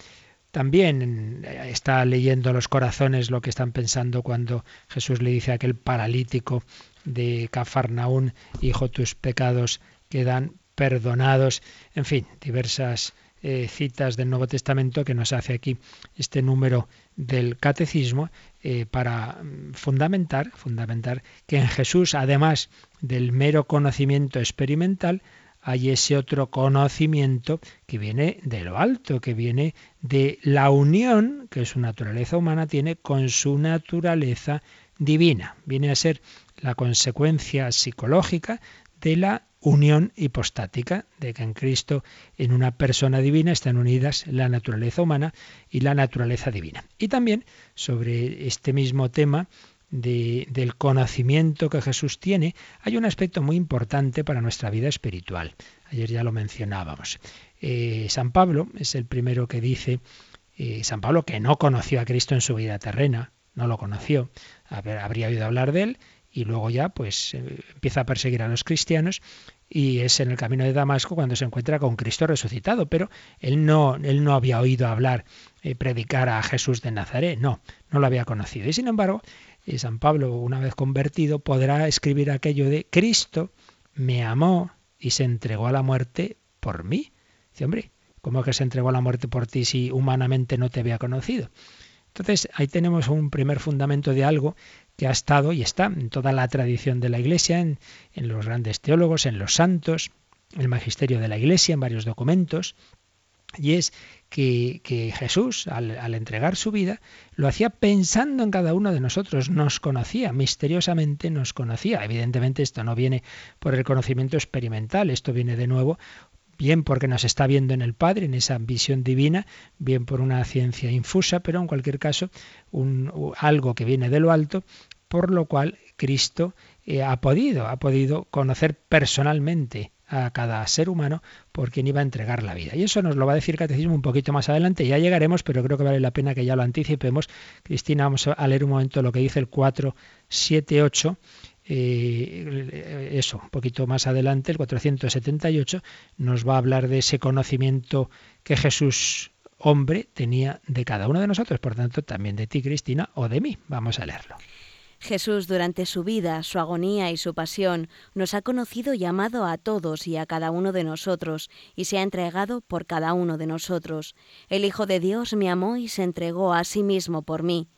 También eh, está leyendo los corazones lo que están pensando cuando Jesús le dice a aquel paralítico de Cafarnaún, hijo, tus pecados quedan perdonados. En fin, diversas eh, citas del Nuevo Testamento que nos hace aquí este número del catecismo eh, para mm, fundamentar, fundamentar que en Jesús, además del mero conocimiento experimental, hay ese otro conocimiento que viene de lo alto, que viene de la unión que su naturaleza humana tiene con su naturaleza divina. Viene a ser la consecuencia psicológica de la unión hipostática, de que en Cristo, en una persona divina, están unidas la naturaleza humana y la naturaleza divina. Y también sobre este mismo tema del conocimiento que Jesús tiene, hay un aspecto muy importante para nuestra vida espiritual. Ayer ya lo mencionábamos. Eh, San Pablo es el primero que dice, eh, San Pablo que no conoció a Cristo en su vida terrena, no lo conoció, habría oído hablar de él y luego ya pues eh, empieza a perseguir a los cristianos y es en el camino de Damasco cuando se encuentra con Cristo resucitado, pero él no, él no había oído hablar, predicar a Jesús de Nazaret, no, no lo había conocido. Y sin embargo, San Pablo, una vez convertido, podrá escribir aquello de Cristo me amó y se entregó a la muerte por mí. Dice, hombre, ¿cómo que se entregó a la muerte por ti si humanamente no te había conocido? Entonces ahí tenemos un primer fundamento de algo que ha estado y está en toda la tradición de la Iglesia, en, en los grandes teólogos, en los santos, el magisterio de la Iglesia, en varios documentos, y es que, Jesús, al, al, entregar su vida, lo hacía pensando en cada uno de nosotros, nos conocía, misteriosamente nos conocía. Evidentemente esto no viene por el conocimiento experimental, esto viene de nuevo bien porque nos está viendo en el Padre, en esa visión divina, bien por una ciencia infusa, pero en cualquier caso un, algo que viene de lo alto, por lo cual Cristo eh, ha podido, ha podido conocer personalmente a cada ser humano por quien iba a entregar la vida. Y eso nos lo va a decir Catecismo un poquito más adelante, ya llegaremos, pero creo que vale la pena que ya lo anticipemos. Cristina, vamos a leer un momento lo que dice el 478. Eh, eso, un poquito más adelante, el 478, nos va a hablar de ese conocimiento que Jesús hombre tenía de cada uno de nosotros, por tanto también de ti, Cristina, o de mí. Vamos a leerlo. Jesús durante su vida, su agonía y su pasión nos ha conocido y amado a todos y a cada uno de nosotros, y se ha entregado por cada uno de nosotros. El Hijo de Dios me amó y se entregó a sí mismo por mí.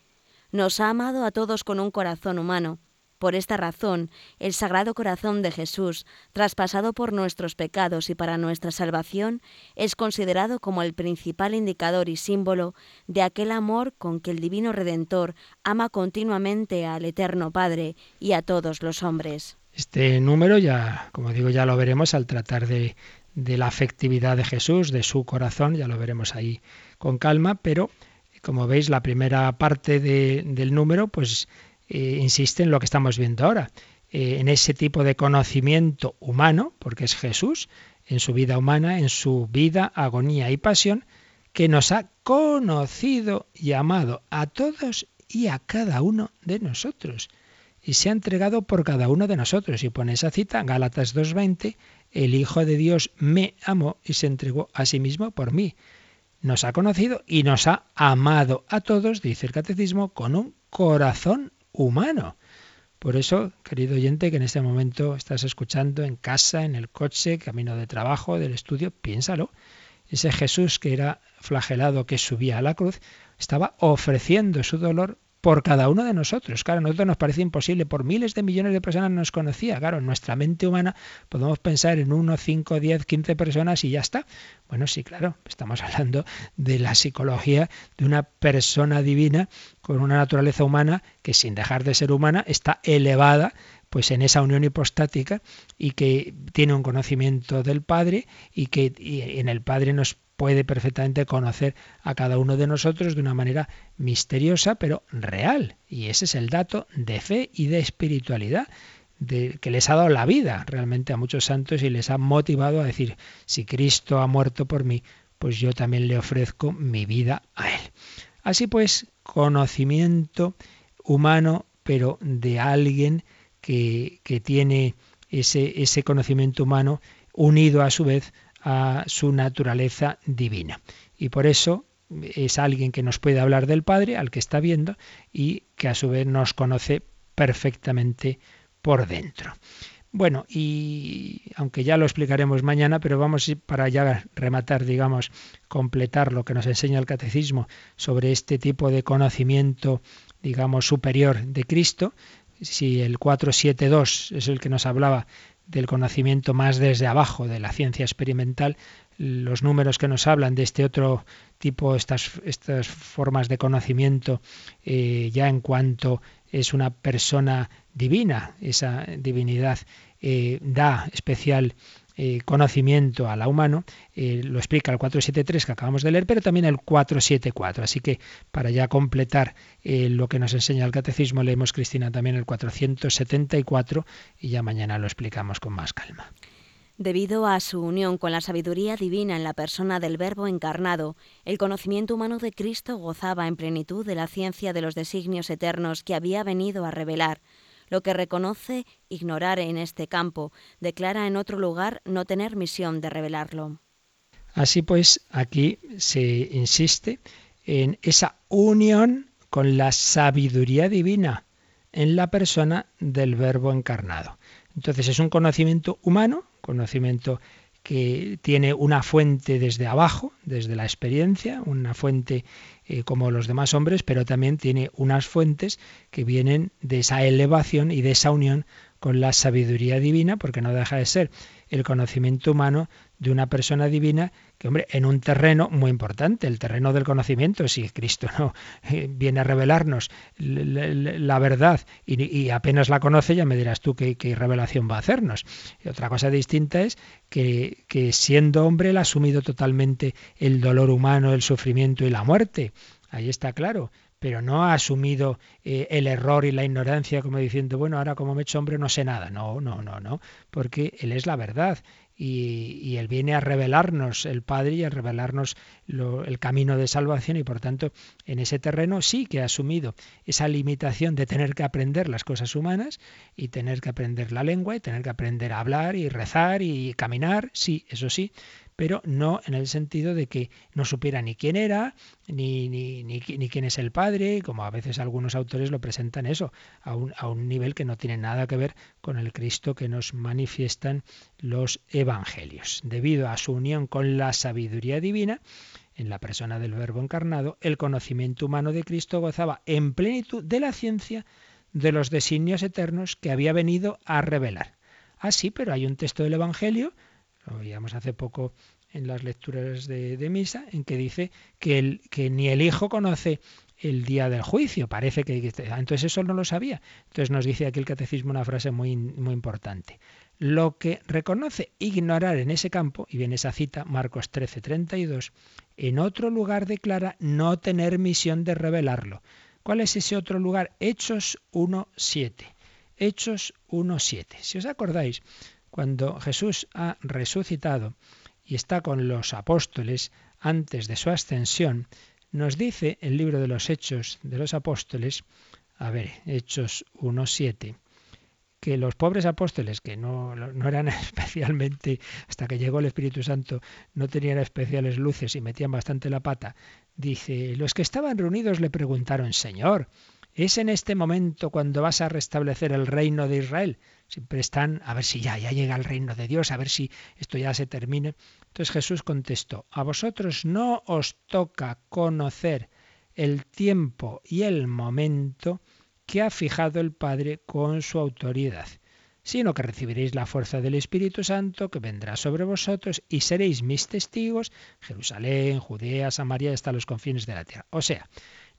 Nos ha amado a todos con un corazón humano, por esta razón, el Sagrado Corazón de Jesús, traspasado por nuestros pecados y para nuestra salvación, es considerado como el principal indicador y símbolo de aquel amor con que el Divino Redentor ama continuamente al Eterno Padre y a todos los hombres. Este número ya, como digo, ya lo veremos al tratar de, la afectividad de Jesús, de su corazón, ya lo veremos ahí con calma, pero como veis, la primera parte del número, pues eh, insiste en lo que estamos viendo ahora, eh, en ese tipo de conocimiento humano, porque es Jesús, en su vida humana, en su vida, agonía y pasión, que nos ha conocido y amado a todos y a cada uno de nosotros. Y se ha entregado por cada uno de nosotros. Y pone esa cita, Gálatas 2.20, el Hijo de Dios me amó y se entregó a sí mismo por mí. Nos ha conocido y nos ha amado a todos, dice el catecismo, con un corazón humano. Por eso, querido oyente, que en este momento estás escuchando en casa, en el coche, camino de trabajo, del estudio, piénsalo. Ese Jesús que era flagelado, que subía a la cruz, estaba ofreciendo su dolor por cada uno de nosotros. Claro, a nosotros nos parece imposible, por miles de millones de personas nos conocía. Claro, en nuestra mente humana podemos pensar en uno, cinco, diez, quince personas y ya está. Bueno, sí, claro, estamos hablando de la psicología de una persona divina con una naturaleza humana que sin dejar de ser humana está elevada pues en esa unión hipostática y que tiene un conocimiento del Padre y que en el Padre nos puede perfectamente conocer a cada uno de nosotros de una manera misteriosa pero real. Y ese es el dato de fe y de espiritualidad que les ha dado la vida realmente a muchos santos y les ha motivado a decir, si Cristo ha muerto por mí, pues yo también le ofrezco mi vida a Él. Así pues, conocimiento humano, pero de alguien que, que tiene ese, ese conocimiento humano unido a su vez a su naturaleza divina. Y por eso es alguien que nos puede hablar del Padre, al que está viendo, y que a su vez nos conoce perfectamente por dentro. Bueno, y aunque ya lo explicaremos mañana, pero vamos para ya rematar, digamos, completar lo que nos enseña el catecismo sobre este tipo de conocimiento, digamos, superior de Cristo. Si el 472 es el que nos hablaba del conocimiento más desde abajo, de la ciencia experimental, los números que nos hablan de este otro tipo, estas, estas formas de conocimiento, eh, ya en cuanto es una persona divina. Esa divinidad eh, da especial eh, conocimiento a la humano, eh, lo explica el 473 que acabamos de leer, pero también el 474. Así que para ya completar lo que nos enseña el catecismo, leemos Cristina también el 474 y ya mañana lo explicamos con más calma. Debido a su unión con la sabiduría divina en la persona del Verbo encarnado, el conocimiento humano de Cristo gozaba en plenitud de la ciencia de los designios eternos que había venido a revelar. Lo que reconoce ignorar en este campo, declara en otro lugar no tener misión de revelarlo. Así pues, aquí se insiste en esa unión con la sabiduría divina en la persona del Verbo encarnado. Entonces es un conocimiento humano, conocimiento que tiene una fuente desde abajo, desde la experiencia, una fuente eh, como los demás hombres, pero también tiene unas fuentes que vienen de esa elevación y de esa unión con la sabiduría divina, porque no deja de ser el conocimiento humano de una persona divina que, hombre, en un terreno muy importante, el terreno del conocimiento, si Cristo no eh, viene a revelarnos la, verdad y, apenas la conoce, ya me dirás tú qué, revelación va a hacernos. Y otra cosa distinta es que, que siendo hombre él ha asumido totalmente el dolor humano, el sufrimiento y la muerte. Ahí está claro pero no ha asumido eh, el error y la ignorancia como diciendo, bueno, ahora como me he hecho hombre no sé nada. No, no, no, no, porque Él es la verdad y, Él viene a revelarnos el Padre y a revelarnos el camino de salvación y por tanto en ese terreno sí que ha asumido esa limitación de tener que aprender las cosas humanas y tener que aprender la lengua y tener que aprender a hablar y rezar y caminar, sí, eso sí, pero no en el sentido de que no supiera ni quién era, ni, ni, ni, quién es el Padre, como a veces algunos autores lo presentan eso, a un, a un nivel que no tiene nada que ver con el Cristo que nos manifiestan los Evangelios. Debido a su unión con la sabiduría divina, en la persona del Verbo encarnado, el conocimiento humano de Cristo gozaba en plenitud de la ciencia de los designios eternos que había venido a revelar. Ah, sí, pero hay un texto del Evangelio lo hace poco en las lecturas de, misa, en que dice que, el, que ni el Hijo conoce el día del juicio. Parece que entonces eso no lo sabía. Entonces nos dice aquí el catecismo una frase muy, muy importante. Lo que reconoce ignorar en ese campo, y viene esa cita, Marcos 13, 32, en otro lugar declara no tener misión de revelarlo. ¿Cuál es ese otro lugar? Hechos 1.7. Hechos 1.7. Si os acordáis, cuando Jesús ha resucitado y está con los apóstoles antes de su ascensión, nos dice el libro de los Hechos de los Apóstoles, a ver, Hechos 1.7, que los pobres apóstoles, que no, no, eran especialmente, hasta que llegó el Espíritu Santo, no tenían especiales luces y metían bastante la pata, dice, los que estaban reunidos le preguntaron, Señor, ¿es en este momento cuando vas a restablecer el reino de Israel? Siempre están a ver si ya, ya llega el reino de Dios, a ver si esto ya se termine. Entonces Jesús contestó, a vosotros no os toca conocer el tiempo y el momento que ha fijado el Padre con su autoridad, sino que recibiréis la fuerza del Espíritu Santo que vendrá sobre vosotros y seréis mis testigos, Jerusalén, Judea, Samaria, hasta los confines de la tierra. O sea,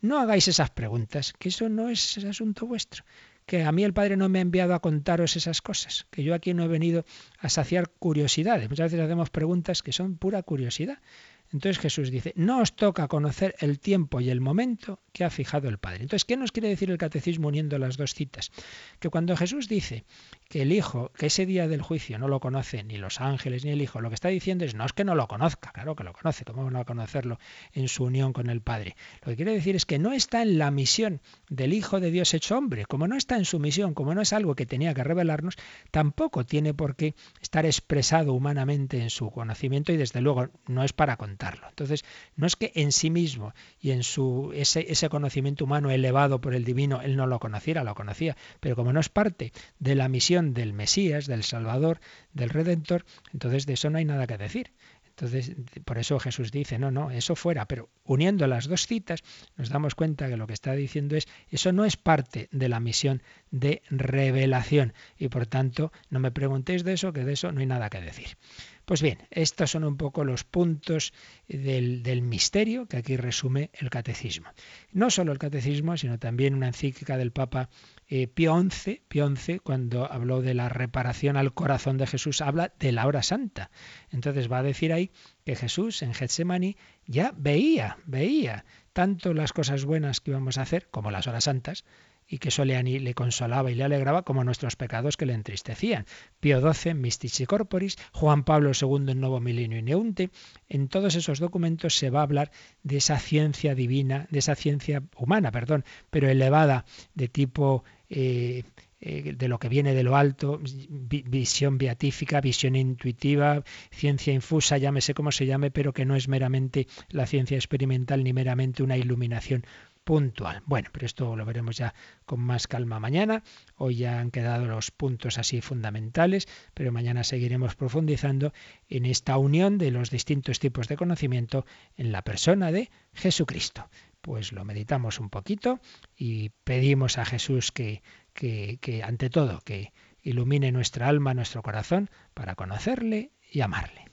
no hagáis esas preguntas, que eso no es asunto vuestro que a mí el Padre no me ha enviado a contaros esas cosas, que yo aquí no he venido a saciar curiosidades. Muchas veces hacemos preguntas que son pura curiosidad. Entonces Jesús dice, no os toca conocer el tiempo y el momento que ha fijado el Padre. Entonces, ¿qué nos quiere decir el catecismo uniendo las dos citas? Que cuando Jesús dice que el Hijo, que ese día del juicio no lo conoce ni los ángeles ni el Hijo, lo que está diciendo es no es que no lo conozca, claro que lo conoce, ¿cómo van a conocerlo en su unión con el Padre? Lo que quiere decir es que no está en la misión del Hijo de Dios hecho hombre, como no está en su misión, como no es algo que tenía que revelarnos, tampoco tiene por qué estar expresado humanamente en su conocimiento y desde luego no es para Entonces, no es que en sí mismo y en su ese conocimiento humano elevado por el divino, él no lo conociera, lo conocía, pero como no es parte de la misión del Mesías, del Salvador, del Redentor, entonces de eso no hay nada que decir. Entonces, por eso Jesús dice, no, no, eso fuera, pero uniendo las dos citas nos damos cuenta que lo que está diciendo es, eso no es parte de la misión de revelación y por tanto no me preguntéis de eso, que de eso no hay nada que decir. Pues bien, estos son un poco los puntos del, misterio que aquí resume el catecismo. No solo el catecismo, sino también una encíclica del Papa eh, Pío XI, cuando habló de la reparación al corazón de Jesús, habla de la hora santa. Entonces va a decir ahí que Jesús en Getsemaní ya veía, veía tanto las cosas buenas que íbamos a hacer como las horas santas, y que eso le, consolaba y le alegraba como nuestros pecados que le entristecían. Pío XII, Mystici Corporis, Juan Pablo II en Nuevo Milenio y Neunte, en todos esos documentos se va a hablar de esa ciencia divina, de esa ciencia humana, perdón, pero elevada de tipo eh, eh, de lo que viene de lo alto, visión beatífica, visión intuitiva, ciencia infusa, llámese como se llame, pero que no es meramente la ciencia experimental ni meramente una iluminación puntual. Bueno, pero esto lo veremos ya con más calma mañana. Hoy ya han quedado los puntos así fundamentales, pero mañana seguiremos profundizando en esta unión de los distintos tipos de conocimiento en la persona de Jesucristo. Pues lo meditamos un poquito y pedimos a Jesús que, que, que ante todo, que ilumine nuestra alma, nuestro corazón, para conocerle y amarle.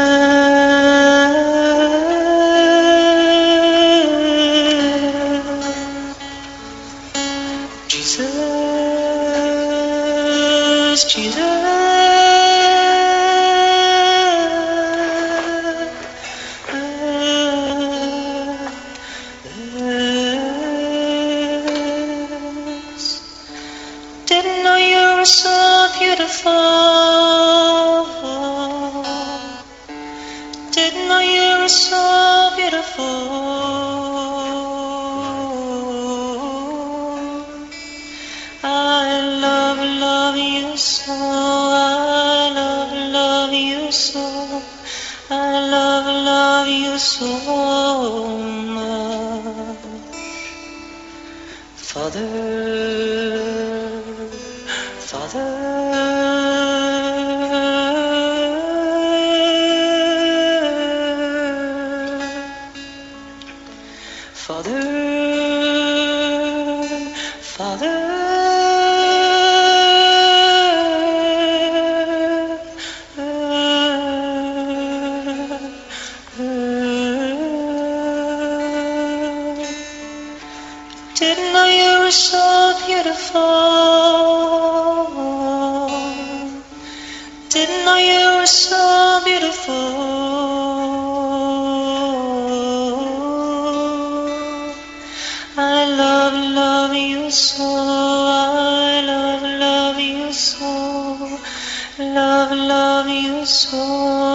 you so, I love, love you so, love, love you so.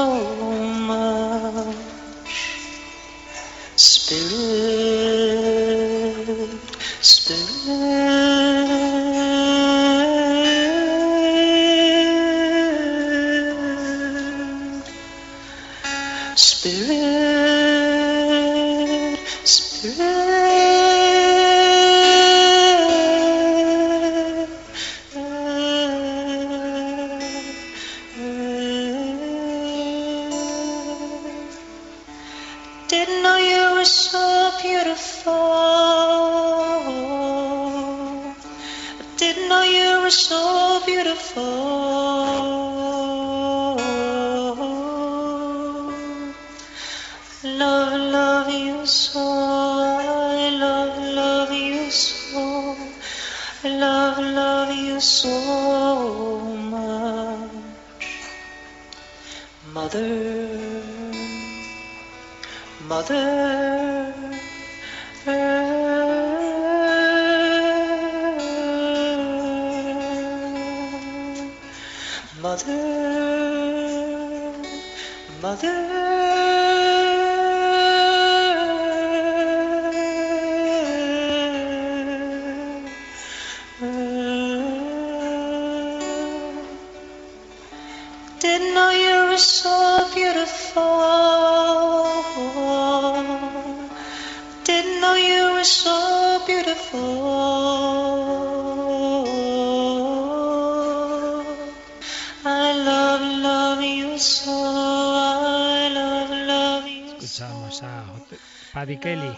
Paddy Kelly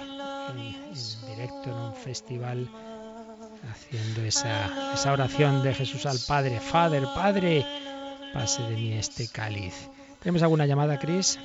en, directo en un festival haciendo esa, esa oración de Jesús al Padre. Father, Padre, pase de mí este cáliz. ¿Tenemos alguna llamada, Cris?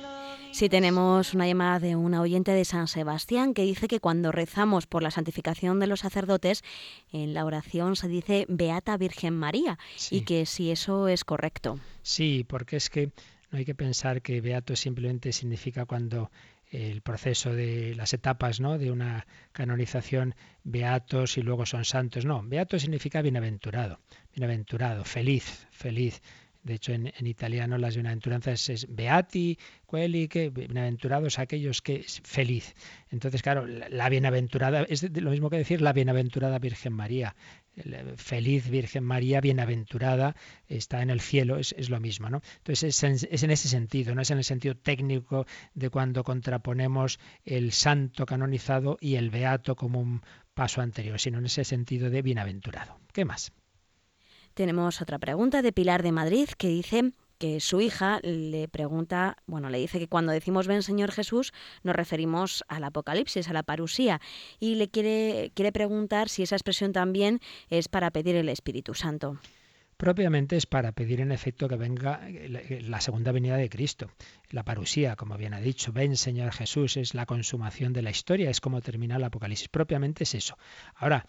Sí, tenemos una llamada de una oyente de San Sebastián que dice que cuando rezamos por la santificación de los sacerdotes, en la oración se dice Beata Virgen María y que si eso es correcto. Sí, porque es que no hay que pensar que beato simplemente significa cuando el proceso de las etapas ¿no? de una canonización, beatos y luego son santos. No, beato significa bienaventurado, bienaventurado, feliz, feliz. De hecho, en, italiano las bienaventuranzas es beati, quelli, que bienaventurados aquellos que es feliz. Entonces, claro, la, bienaventurada es lo mismo que decir la bienaventurada Virgen María. Feliz Virgen María, bienaventurada, está en el cielo, es, lo mismo, ¿no? Entonces es en, es en, ese sentido, no es en el sentido técnico de cuando contraponemos el santo canonizado y el beato como un paso anterior, sino en ese sentido de bienaventurado. ¿Qué más? Tenemos otra pregunta de Pilar de Madrid que dice que su hija le pregunta, bueno, le dice que cuando decimos ven Señor Jesús nos referimos al Apocalipsis, a la parusía, y le quiere, quiere preguntar si esa expresión también es para pedir el Espíritu Santo. Propiamente es para pedir en efecto que venga la segunda venida de Cristo. La parusía, como bien ha dicho, ven Señor Jesús, es la consumación de la historia, es como termina el Apocalipsis. Propiamente es eso. Ahora,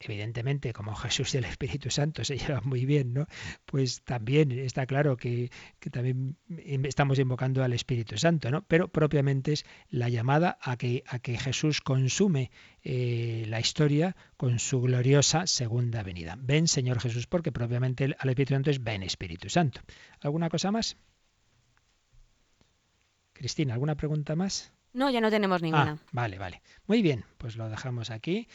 evidentemente, como Jesús y el Espíritu Santo se llevan muy bien, ¿no? Pues también está claro que, también estamos invocando al Espíritu Santo, ¿no? Pero propiamente es la llamada a que, a que Jesús consume eh, la historia con su gloriosa segunda venida. Ven, Señor Jesús, porque propiamente al Espíritu Santo es ven, Espíritu Santo. ¿Alguna cosa más? Cristina, ¿alguna pregunta más? No, ya no tenemos ninguna. Ah, vale, vale. Muy bien, pues lo dejamos aquí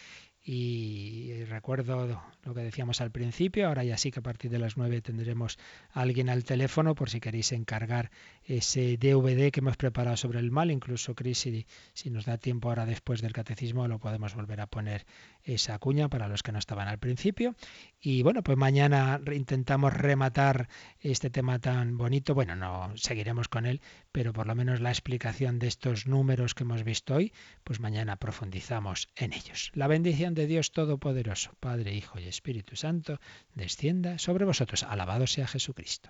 y recuerdo lo que decíamos al principio, ahora ya sí que a partir de las 9 tendremos a alguien al teléfono por si queréis encargar ese DVD que hemos preparado sobre el mal, incluso Cris, si, si nos da tiempo ahora después del catecismo lo podemos volver a poner esa cuña para los que no estaban al principio. Y bueno, pues mañana intentamos rematar este tema tan bonito, bueno, no seguiremos con él, pero por lo menos la explicación de estos números que hemos visto hoy, pues mañana profundizamos en ellos. La bendición de Dios Todopoderoso, Padre, Hijo y Espíritu Santo, descienda sobre vosotros. Alabado sea Jesucristo.